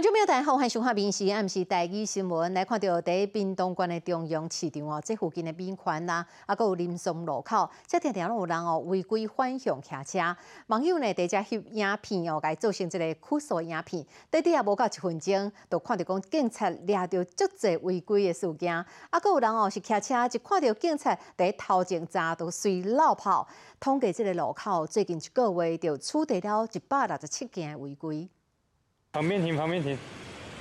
观众朋友大家好，欢迎收看《民视暗时台语新闻》。来看到在滨东关的中央市场哦，这附近的宾馆啦，啊，搁有林松路口，这常常有人哦违规反向骑车。网友呢，在遮翕影片哦，该造成这个酷诉影片。短短也无到一分钟，就看到讲警察抓到足侪违规的事件。啊，搁有人哦是骑车，就看到警察在头前扎都随落跑。统计这个路口，最近一个月就处理了一百六十七件违规。旁边停，旁边停。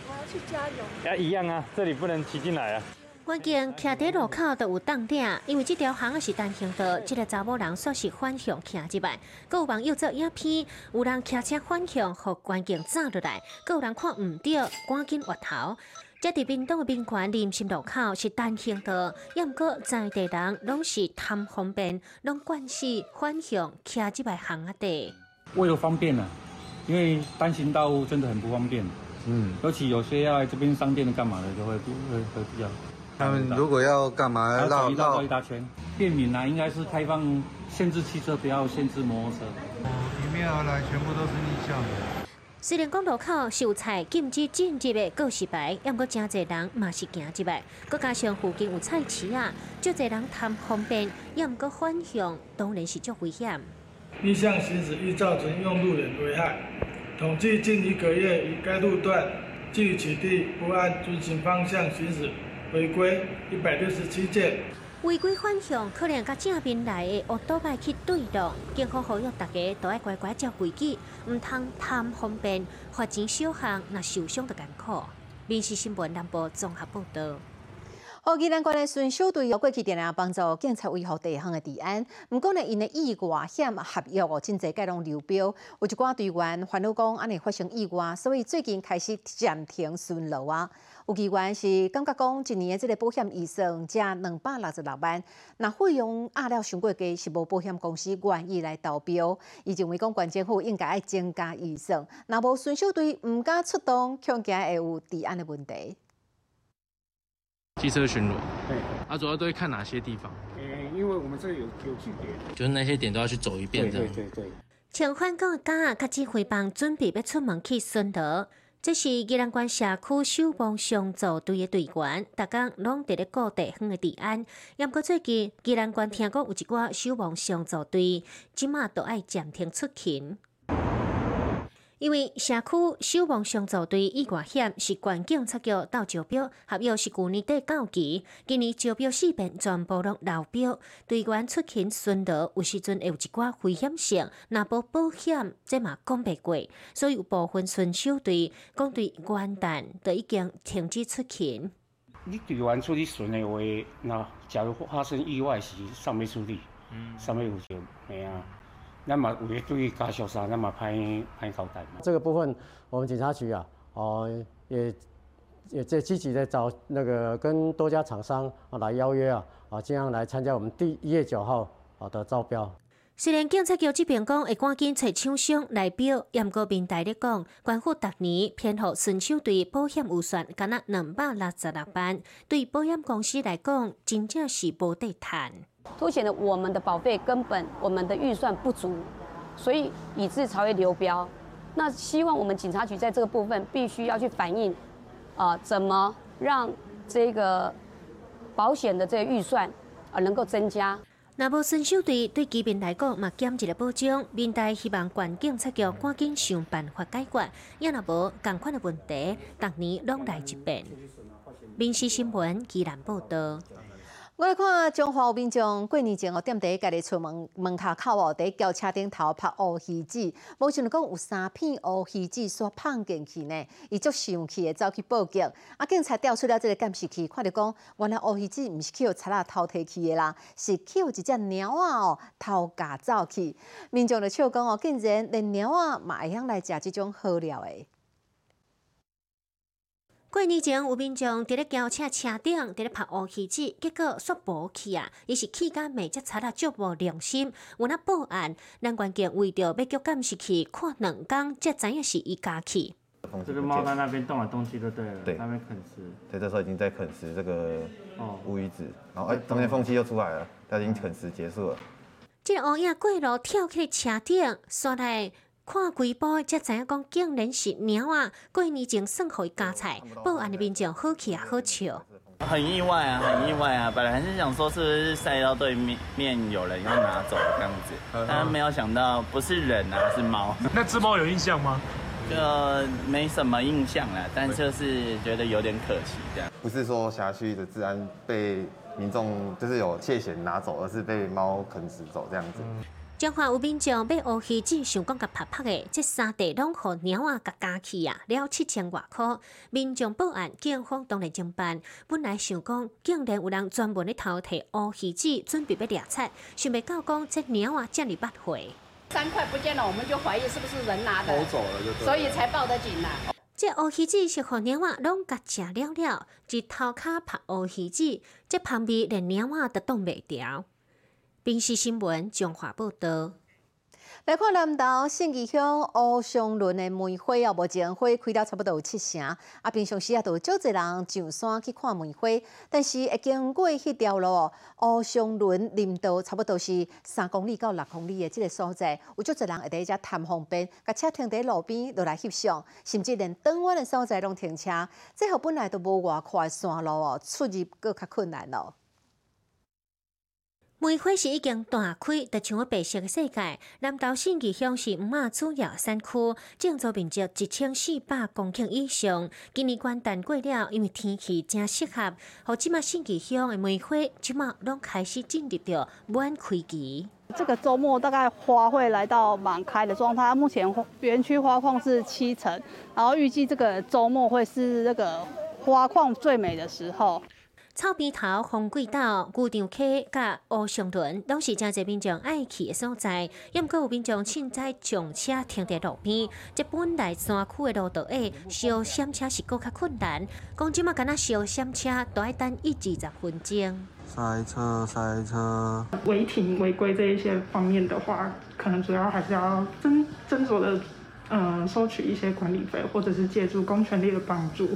我要去加油。啊，一样啊，这里不能骑进来啊。关键徛在路口都有挡点，因为这条巷是单行道，这个查某人说是反向骑入来。有网友做影片，有人骑车反向，互关键炸落来；，有人看唔到，赶紧滑头。这伫滨东的宾馆临心路口是单行道，也毋过在地人拢是贪方便，拢惯是反向骑这排巷啊地。为了方便啊。因为单行道真的很不方便，嗯，尤其有些要来这边商店的干嘛的，就会不会会比较。他们如果要干嘛，绕绕一大圈。便民啊，应该是开放限制汽车，不要限制摩托车。迎面而来全部都是逆向的。虽然公路口秀菜禁止进入的告示牌，也过真侪人嘛是行入来，佮加上附近有菜市啊，就侪人贪方便，也过反向，当然是足危险。逆向行驶易造成用路人危害。统计近一个月，以该路段距取缔不按遵循方向行驶违规一百六十七件。违规方向可能甲正面来的恶多麦去对撞，警方呼吁大家都要乖乖照规矩，唔通贪方便，罚钱小项，那受伤就艰苦。《民事新闻》南部综合报道。好，宜兰县的巡守队有过去定定帮助警察维护地方的治安。毋过呢，因的意外险合约哦，真侪介拢流标，有一寡队员烦恼讲安尼发生意外，所以最近开始暂停巡逻啊。有机关是感觉讲一年的这个保险预算只两百六十六万，那费用压了上过低，是无保险公司愿意来投标。伊认为讲县政府应该要增加预算，那无巡守队毋敢出动，恐惊会有治安的问题。机车巡逻，对，啊，主要都会看哪些地方？诶，因为我们这有有据点，就是那些点都要去走一遍的。对对对。请返工的家甲指挥棒准备要出门去巡逻，这是宜兰县社区守望相助队的队员，大家拢伫咧各地方的治安。也毋过最近宜兰县听讲有一寡守望相助队，即马都爱暂停出勤。因为社区消防上组队意外险是关警察局到招标，合约是旧年底到期，今年招标四遍全部拢流标，队员出勤巡逻有时阵会有一寡危险性，若无保险，这嘛讲袂过，所以有部分巡守队讲对元旦都已经停止出勤。你队员出去巡的话，那假如发生意外时，上面处理，上面有就，没啊？那么为对家属啥，那么拍拍交代这个部分，我们警察局啊，哦，也也在积极的找那个跟多家厂商啊来邀约啊，啊，尽量来参加我们第一月九号啊的招标。虽然警察局这边讲会赶紧找厂商来标，严格平台咧讲，关乎逐年偏好顺手对保险预算，敢若两百六十六万，对保险公司来讲，真正是无得谈。凸显了我们的保费根本我们的预算不足，所以以致才会流标。那希望我们警察局在这个部分必须要去反映，啊，怎么让这个保险的这个预算啊能够增加？那无伸手队对居民来讲嘛减一个保障，民代希望县警察局赶紧想办法解决，也若无共款的问题，逐年拢来一遍。民事新闻依然报道。我来看中华有民众过年前哦，踮伫家己厝门门口口哦，伫轿车顶头拍乌鱼子，无想到讲有三片乌鱼子所放进去呢，伊足生气的走去报警，啊，警察调出了这个监视器，看到讲原来乌鱼子毋是去互贼仔偷摕去的啦，是去互一只猫仔哦偷夹走去，民众就笑讲哦，竟然连猫仔嘛会晓来食这种好料的。过年前有民众伫咧轿车车顶伫咧拍乌鱼子，结果煞无去啊！伊是气甲美只贼啊足无良心，有那报案，难关键为着要叫监视器看两工，才知影是伊家去。这个猫在那边动来动去就对了，对，那边啃食。对，这时候已经在啃食这个乌鱼子，然后哎，中间缝隙又出来了，它已经啃食结束了。这乌鸦过路跳起车顶，刷来。看规波才知影讲，竟然是猫啊！过年前送互伊加菜，报案的民众好气啊，好笑。很意外啊，很意外啊！本来还是想说是不是赛到对面面有人要拿走这样子，但没有想到不是人啊，是猫。那只猫有印象吗？就没什么印象了，但就是觉得有点可惜这样。不是说辖区的治安被民众就是有窃嫌拿走，而是被猫啃食走这样子。彰化有民众买乌鱼子，想讲甲拍拍的，这三地拢互猫啊甲加去啊，了七千外块。民众报案，警方当然侦办。本来想讲，竟然有人专门咧偷摕乌鱼子，准备要掠菜，想袂到讲这猫啊遮尔八回。三块不见了，我们就怀疑是不是人拿的，偷走了就所以才报的警啦。这乌鱼子是互猫啊拢甲食了了，一头壳拍乌鱼子，这旁边连猫啊都挡袂掉。平时新闻，中华报道。来看南投信义乡乌松仑的梅花哦，目前花开了差不多有七成。啊，平常时啊，都有足侪人上山去看梅花，但是会经过迄条路，乌松仑林道差不多是三公里到六公里的这个所在，有足侪人会伫遮谈方便，甲车停伫路边落来翕相，甚至连转弯的所在拢停车。这号本来都无外宽的山路哦，出入搁较困难咯。梅花是已经大开，就像我白色的世界。南投信义乡是五马主要山区，建筑面积一千四百公顷以上。今年元旦过了，因为天气正适合，好即马信义乡的梅花即马拢开始进入到满开期。这个周末大概花会来到满开的状态，目前园区花况是七成，然后预计这个周末会是那个花况最美的时候。草边头、红桂岛、牛场溪、甲乌上屯，拢是真侪民众爱去的所在。也毋过有民众凊彩将车停在路边，这本来山区的路道下，小闪车是搁较困难。讲即马敢若小闪车，都要等一二十分钟。塞车，塞车。违停、违规这一些方面的话，可能主要还是要斟斟酌的，嗯，收取一些管理费，或者是借助公权力的帮助，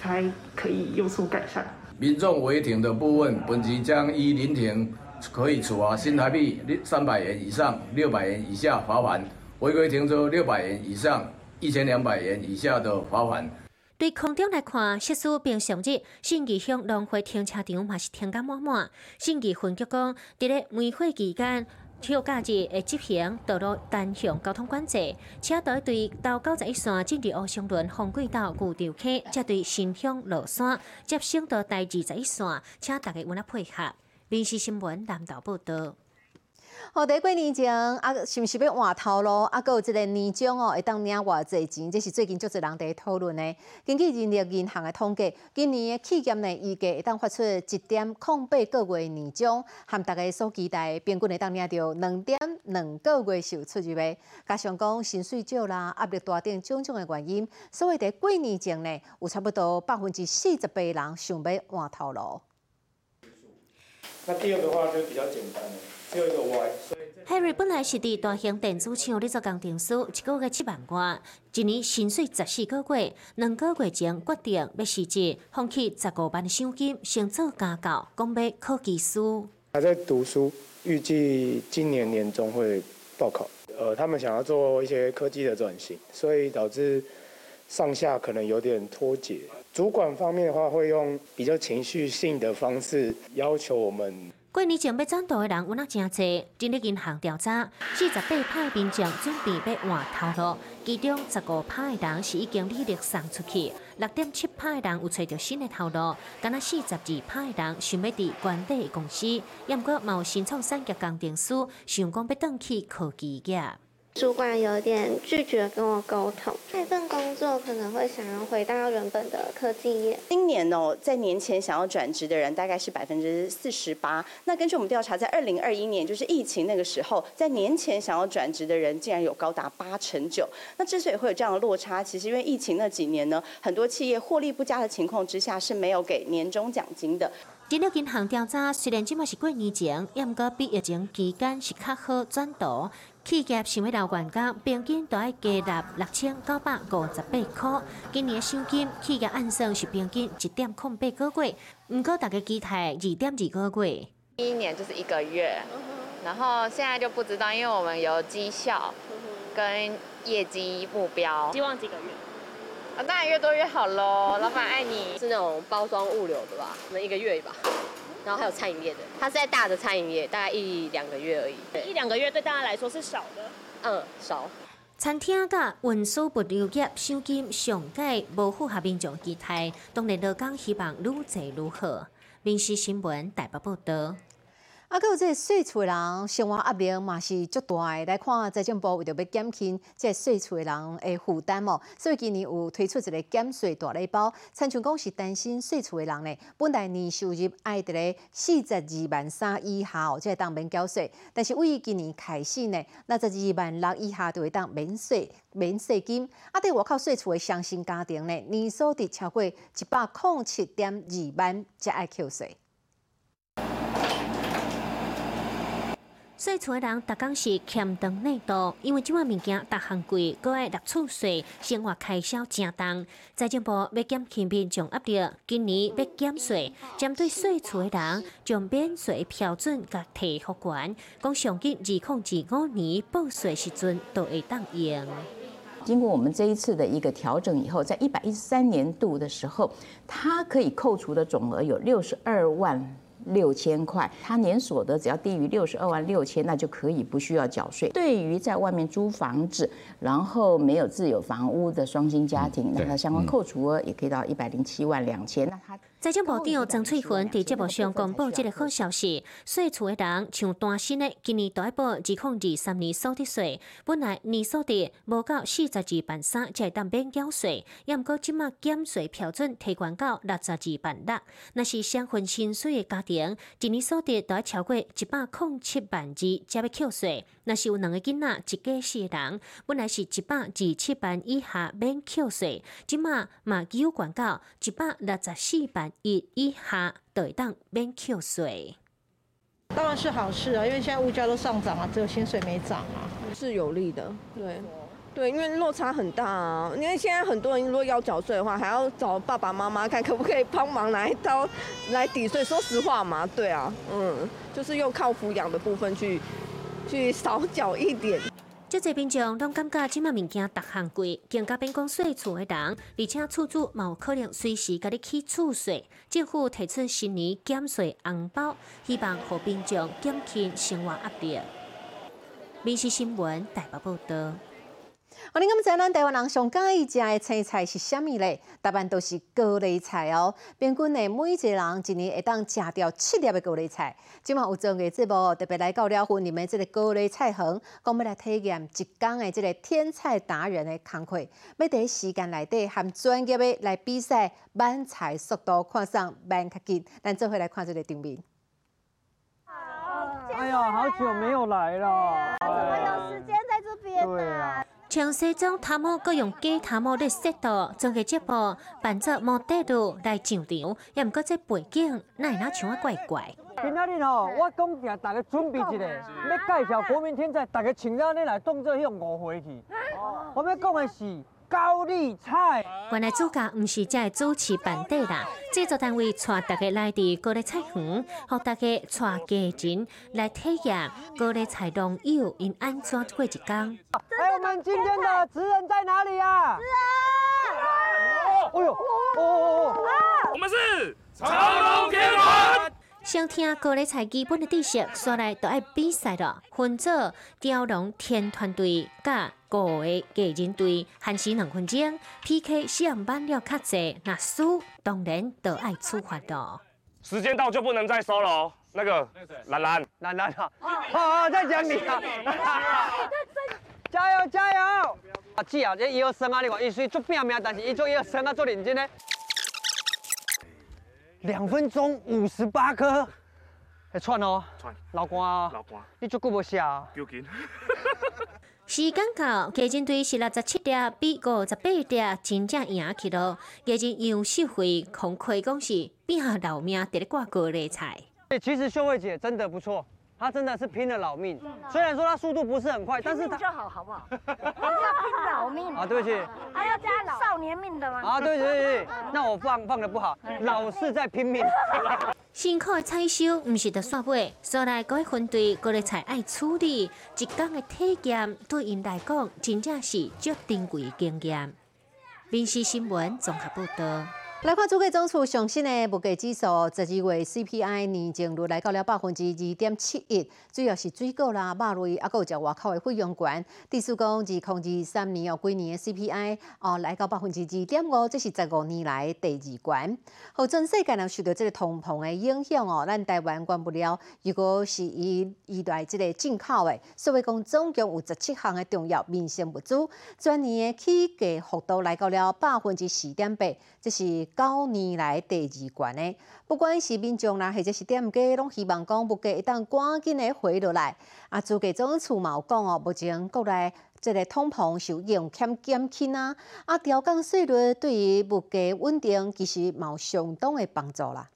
才可以有所改善。民众违停的部分，本局将依临停可以处罚新台币三百元以上六百元以下罚款，违规停车六百元以上一千两百元以下的罚款。对空中来看，设施并常日信义乡龙会停车场嘛是停甲满满。信义分局讲，伫咧梅花期间。休假日会执行道路单向交通管制，车队对到九十一线进入乌松仑、红轨道、旧场溪，则对新乡落山接升到第二十一线，请大家稳来配合。民事新闻南岛报道。好，第过年前啊，是毋是要换头路？啊，搁有一个年终哦，会当领偌济钱？这是最近足侪人伫讨论的。根据人力银行的统计，今年的企业呢，预计会当发出一点空八个月年终，和大家所期待平均会当领到两点两个月收出入的。加上讲薪水少啦，压力大等种种的原因，所以伫过年前呢，有差不多百分之四十八人想要换头路。那第二个话就比较简单了。Harry 本来是伫大型电子厂咧做工程师，一个月七万块，一年薪水十四个月，两个月前决定要辞职，放弃十五万的奖金，先做家教，讲要考技师。还在读书，预计今年年中会报考。呃，他们想要做一些科技的转型，所以导致上下可能有点脱节。主管方面的话，会用比较情绪性的方式要求我们。过年前要转道的人有哪真多？今日银行调查，四十八派民众准备要换头路，其中十五派的人是已经履历送出去，六点七派的人有找到新的头路，敢若四十二派的人想要伫原地公司，也毋过嘛有新创产业工程师想讲要转去科技业。主管有点拒绝跟我沟通，这份工作可能会想要回到原本的科技业。今年哦，在年前想要转职的人大概是百分之四十八。那根据我们调查，在二零二一年，就是疫情那个时候，在年前想要转职的人竟然有高达八成九。那之所以会有这样的落差，其实因为疫情那几年呢，很多企业获利不佳的情况之下是没有给年终奖金的。今日银行调查，虽然即马是过年前，也毋过比疫情期间是较好转舵。企业想要留员工，平均都要加纳六千九百五十八块。今年的薪金，企业按算是平均一点空八个月，毋过大家期待二点二个月。第一年就是一个月，然后现在就不知道，因为我们有绩效。跟业绩目标。希望几个月？啊，当然越多越好喽！老板爱你。是那种包装物流的吧？可能一个月吧。然后还有餐饮业的，它是在大的餐饮业，大概一两个月而已。一两个月对大家来说是少的。嗯，少。餐厅甲运输物流业收金上届无符合民众期待，当然劳工希望愈做愈好。民事新闻台北报道。啊，搁有这税厝的人生活压力嘛是足大诶。来看财政部为着要减轻这税厝的人诶负担哦，所以今年有推出一个减税大礼包。参像讲是担心税厝的人呢，本来年收入爱伫咧四十二万三以下哦，才会当免缴税。但是为今年开始呢，那十二万六以下就会当免税免税金。啊，伫外口税厝的双薪家庭呢，年收入超过一百零七点二万才爱扣税。税厝的人，逐工是欠长内度，因为即款物件逐项贵，搁爱纳厝税，生活开销正重。财政部要减轻民众压力，今年要减税，针对税厝的人，将免税标准甲提复权，讲上紧二零二五年报税时阵都会当用。经过我们这一次的一个调整以后，在一百一十三年度的时候，它可以扣除的总额有六十二万。六千块，他年所得只要低于六十二万六千，那就可以不需要缴税。对于在外面租房子，然后没有自有房屋的双薪家庭，那他相关扣除额也可以到一百零七万两千。那他。财政部长曾翠芬伫节目上公布即个好消息，税厝的人像单身的，今年都要报二零二三年所得税。本来年所得无到四十二万三才会当免缴税，也毋过即马减税标准提悬到六十二万六。若是双份薪水的家庭，一年所得都要超过一百零七万二才要扣税。若是有两个囡仔一家四人，本来是一百二七万以下免扣税，即马嘛有悬到一百六十四万。一以下都当免扣税，当然是好事啊，因为现在物价都上涨了，只有薪水没涨啊，是有利的。对，对，因为落差很大啊。因为现在很多人如果要缴税的话，还要找爸爸妈妈看可不可以帮忙拿一刀来抵税。说实话嘛，对啊，嗯，就是用靠抚养的部分去去少缴一点。这侪民众拢感觉即卖物件逐项贵，更加变讲细厝的人，而且厝主嘛有可能随时甲你起厝税。政府提出新年减税红包，希望互民众减轻生活压力。民事新闻台北报道。哦，你敢知咱台湾人上喜欢食的青菜是虾米咧？答案都是高丽菜哦。平均呢，每一个人一年会当食掉七粒的高丽菜。今晚有做个节目，特别来到了婚礼的这个高丽菜行，讲要来体验一天的这个天菜达人的工课，要第一时间内底含专业的来比赛慢菜速度，看上慢较紧。咱做回来看这个场面。哎呀，好久没有来了，怎么有时间在这边呢？从西装头毛各用假汤姆的色度，整个节目扮作模特度来上场，也毋过这背景哪哪像啊怪怪。今仔日吼，我讲定大家准备一下，要介绍国民天才，大家请到你来当做向误会去。我要讲的是。高丽菜，原来主角毋是这主持班底啦，制作单位带大家来伫高丽菜园，和大家带家人来体验高丽菜农友因安怎过一工。哎，我们今天的职人在哪里啊？职人！哎呦，哦哦哦！我们是长隆天团。想听高丽菜基本的知识，说来都爱比赛了。分做雕龙天团队甲五个艺人队，限时两分钟 PK，上班了较济，那输当然都爱处罚的。时间到就不能再收了，那个兰兰，兰兰啊，好，再讲你啊，加油加油！啊，姐啊，这一二三啊，你看，伊虽做拼命，但是伊做一二三啊，做认真的。两分钟五十八颗，会串哦，串，老关，老倌，你足久无写啊？丢紧。时间到，基金队是六十七点，比五十八点真正赢去了。基金杨秀慧孔开讲是拼老命，得咧挂高丽菜。其实秀慧姐真的不错，他真的是拼了老命。虽然说他速度不是很快，但是他就好，好不好？人家拼老命啊，对不起，还要加少年命的吗？啊，对对对对，那我放放的不好，老是在拼命。辛苦的采收，唔是得煞尾，所来各位分队各类菜爱处理，一工的体验对因来讲，真正是足珍贵的经验。民事新闻综合报道。来看主计总处上新的物价指数，十二月 CPI 年增率来到了百分之二点七一，主要是水果啦、肉类，啊，有食外口的费用悬。第四讲二零二三年哦，几年的 CPI 哦来到百分之二点五，这是十五年来第二悬。好，全世界呢受到这个通膨的影响哦，咱台湾管不了。如果是以依赖这个进口的，所以讲总共有十七项的重要民生物资，全年的起价幅度来到了百分之四点八，这是。九年来第二悬的，不管是民众啦，或者是店家，拢希望讲物价一旦赶紧的回落来。啊，主计总处嘛有讲哦，目前国内这个通膨受用欠减轻啊，啊调降税率对于物价稳定其实嘛有相当的帮助啦。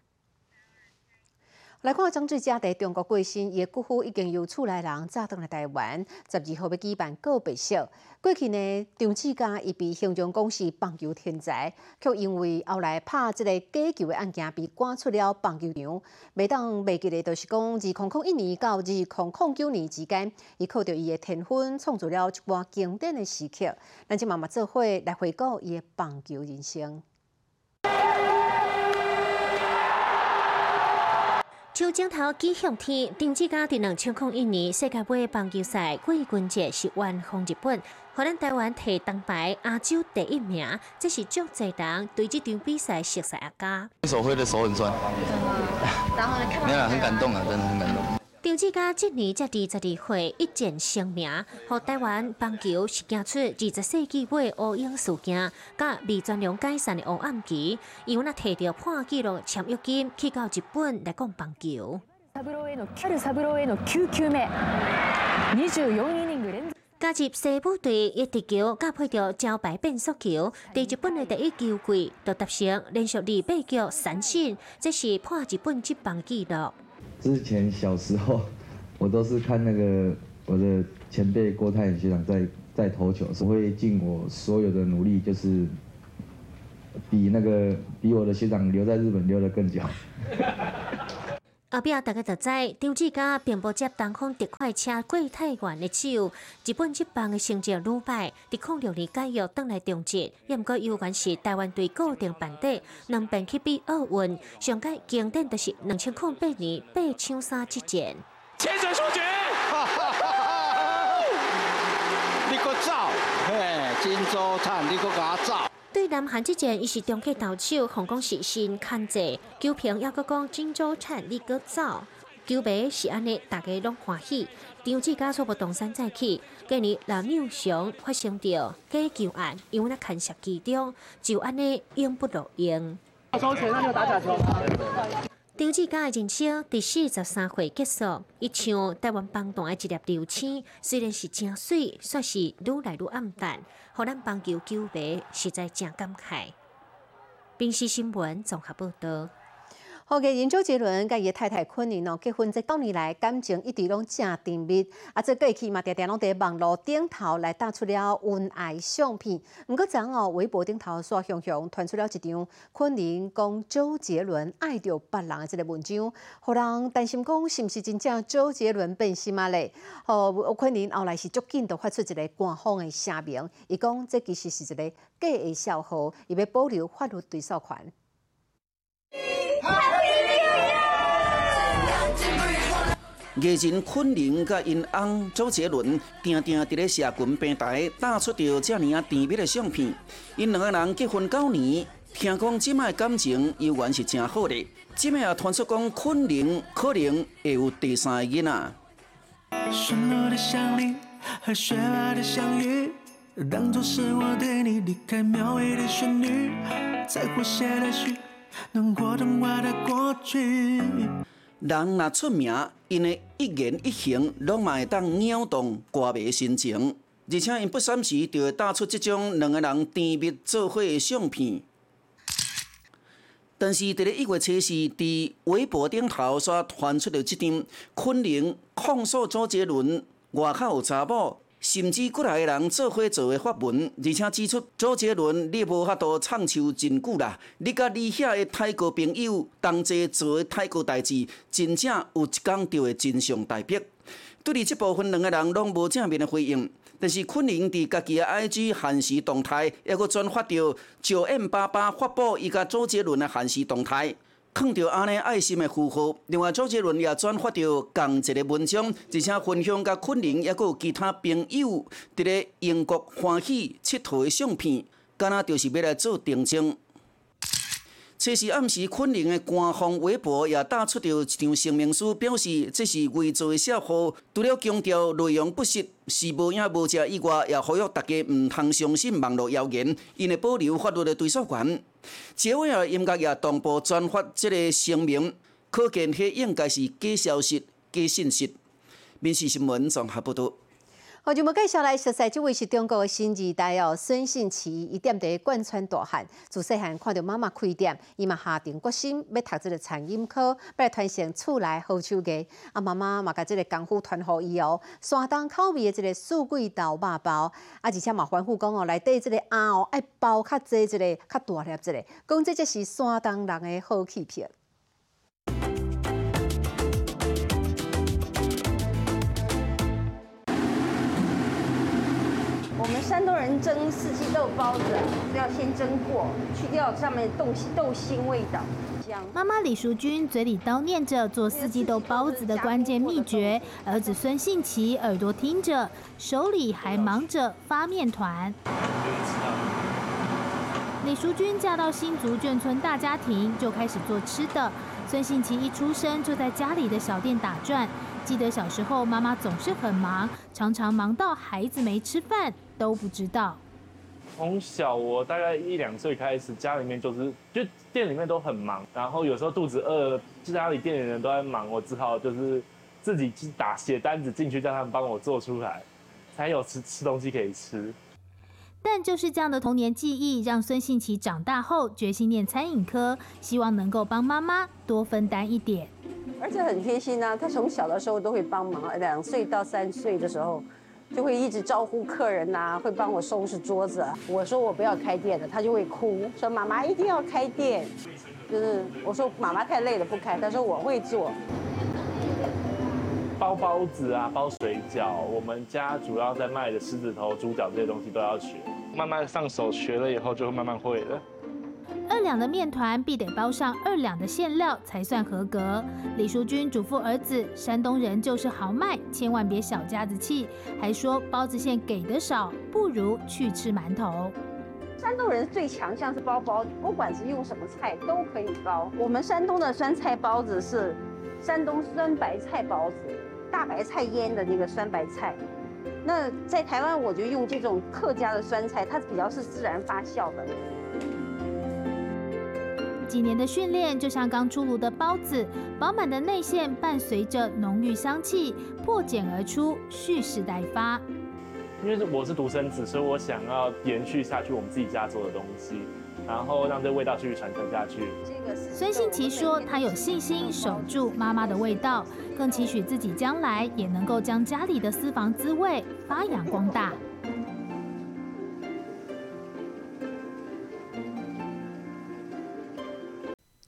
来看张志佳在中国过身，伊的骨灰已经由厝内人载登来台湾，十二号要举办告别式。过去呢，张志佳伊被形容讲是棒球天才，却因为后来拍这个假球的案件被赶出了棒球场。每当袂记得，就是讲二零零一年到二零零九年之间，伊靠着伊的天分，创造了一寡经典的时刻。咱即慢慢做伙来回顾伊的棒球人生。手镜头指向天，张志佳伫两千零一年世界杯棒球赛季军节是完封日本，荷咱台湾摕铜牌亚洲第一名，这是足侪人对这场比赛熟悉阿家。手挥的手很酸，然后没有很感动啊，真的很感动。张志佳今年才二十二岁，一战成名，和台湾棒球是行出二十世纪尾乌鹰事件，甲未全量解散的黑暗期，伊有那摕着破纪录签约金去到日本来讲棒球。加入西部队一直球，加配着招牌变速球，伫日本的第一球季就达成连续二八局三胜，这是破日本职棒纪录。之前小时候，我都是看那个我的前辈郭泰宇学长在在投球，我会尽我所有的努力，就是比那个比我的学长留在日本留的更久。后壁大家就知，张志佳并不接东风特快车桂太原的手，日本职棒的成绩屡败，伫零六年解约登来中职，也毋过有关是台湾队固定班底，两边去比奥运，上届经典就是两千零八年八抢三之战。千水出局，你个走，嘿，金州灿，你个我走。对南韩之战，伊是中计投手，红光是新看者，球评也个讲金州产你个走，球迷是安尼，大家拢欢喜。张志佳初步动山再起，今年老鸟雄发生着假球案，因为那看涉其中，就安尼应不落用。收钱，那就打假球。张志佳的人生第四十三岁结束，伊像台湾棒团的一粒流星，虽然是真水，却是愈来愈暗淡。荷咱棒球球迷实在真感慨。平时新闻综合报道。好嘅，人周杰伦甲伊太太昆凌哦，结婚这九年来感情一直拢正甜蜜，啊，这过去嘛常常拢伫网络顶头来打出了恩爱相片。毋过昨哦，微博顶头刷熊熊传出了一张昆凌讲周杰伦爱着别人的这个文章，互人担心讲是毋是真正周杰伦变心啊咧？哦，昆凌后来是足紧就发出一个官方的声明，伊讲这其实是一个假的笑话，伊要保留法律追诉权。艺人昆凌甲因翁周杰伦，定定伫咧社群平台打出着遮尔啊甜蜜的相片。因两个人结婚九年，听讲即卖感情依然是真好的。即卖也传出讲昆凌可能会有第三个囡仔。人若出名，因的一言一行，拢嘛会当撩动歌迷心情，而且因不三时就会打出即种两个人甜蜜做伙的相片。但是，伫咧一月七日，伫微博顶头煞传出了即张昆凌控诉周杰伦外口有查某，甚至过来的人做伙做的发文，而且指出周杰伦你无法度唱秋真久啦，你甲你遐的泰国朋友同齐做的泰国代志，真正有一天就会真相大白。对于这部分两个人拢无正面的回应。但是昆凌伫家己的 IG 限时动态，还佫转发着九 M 爸爸发布伊甲周杰伦的限时动态，看到安尼爱心的符号。另外，周杰伦也转发到同一个文章，而且分享甲昆凌还佫有其他朋友伫咧英国欢喜佚佗的相片，敢若就是要来做定情。七时暗时，昆凌的官方微博也打出了一张声明书，表示这是伪造的写号，除了强调内容不实，是无影无遮以外，也呼吁大家毋通相信网络谣言，因会保留法律的追诉权。结尾啊，音乐也同步转发这个声明，可见迄应该是假消息、假信息。民事新闻综合报道。好，就要介绍来熟悉，这位是中国的新二代哦，孙信奇，伊踮伫贯穿大汉，自细汉看到妈妈开店，伊嘛下定决心要读这个餐饮科，要来传承厝内好手艺。啊，妈妈嘛甲这个功夫传互伊哦，山东口味的这个素桂豆肉包，啊，而且嘛吩咐讲哦，内底这个鸭哦爱包较济，一个较大粒，一个，讲这就是山东人的好气片。我们山东人蒸四季豆包子，要先蒸过，去掉上面豆豆腥味道。妈妈李淑君嘴里叨念着做四季豆包子的关键秘诀，儿子孙信奇耳朵听着，手里还忙着发面团。李淑君嫁到新竹眷村大家庭，就开始做吃的。孙信奇一出生就在家里的小店打转。记得小时候，妈妈总是很忙，常常忙到孩子没吃饭都不知道。从小我大概一两岁开始，家里面就是就店里面都很忙，然后有时候肚子饿，家里店里人都在忙，我只好就是自己打写单子进去，叫他们帮我做出来，才有吃吃东西可以吃。但就是这样的童年记忆，让孙信奇长大后决心念餐饮科，希望能够帮妈妈多分担一点。而且很贴心啊，他从小的时候都会帮忙，两岁到三岁的时候，就会一直招呼客人呐，会帮我收拾桌子。我说我不要开店了，他就会哭，说妈妈一定要开店。就是我说妈妈太累了不开，他说我会做。包包子啊，包水饺，我们家主要在卖的狮子头、猪脚这些东西都要学，慢慢上手学了以后就会慢慢会了。二两的面团必得包上二两的馅料才算合格。李淑君嘱咐儿子：山东人就是豪迈，千万别小家子气。还说包子馅给的少，不如去吃馒头。山东人最强项是包包子，不管是用什么菜都可以包。我们山东的酸菜包子是山东酸白菜包子，大白菜腌的那个酸白菜。那在台湾我就用这种客家的酸菜，它比较是自然发酵的。几年的训练，就像刚出炉的包子，饱满的内馅伴随着浓郁香气，破茧而出，蓄势待发。因为我是独生子，所以我想要延续下去我们自己家做的东西，然后让这味道继续传承下去。孙信奇说，他有信心守住妈妈的味道，更期许自己将来也能够将家里的私房滋味发扬光大。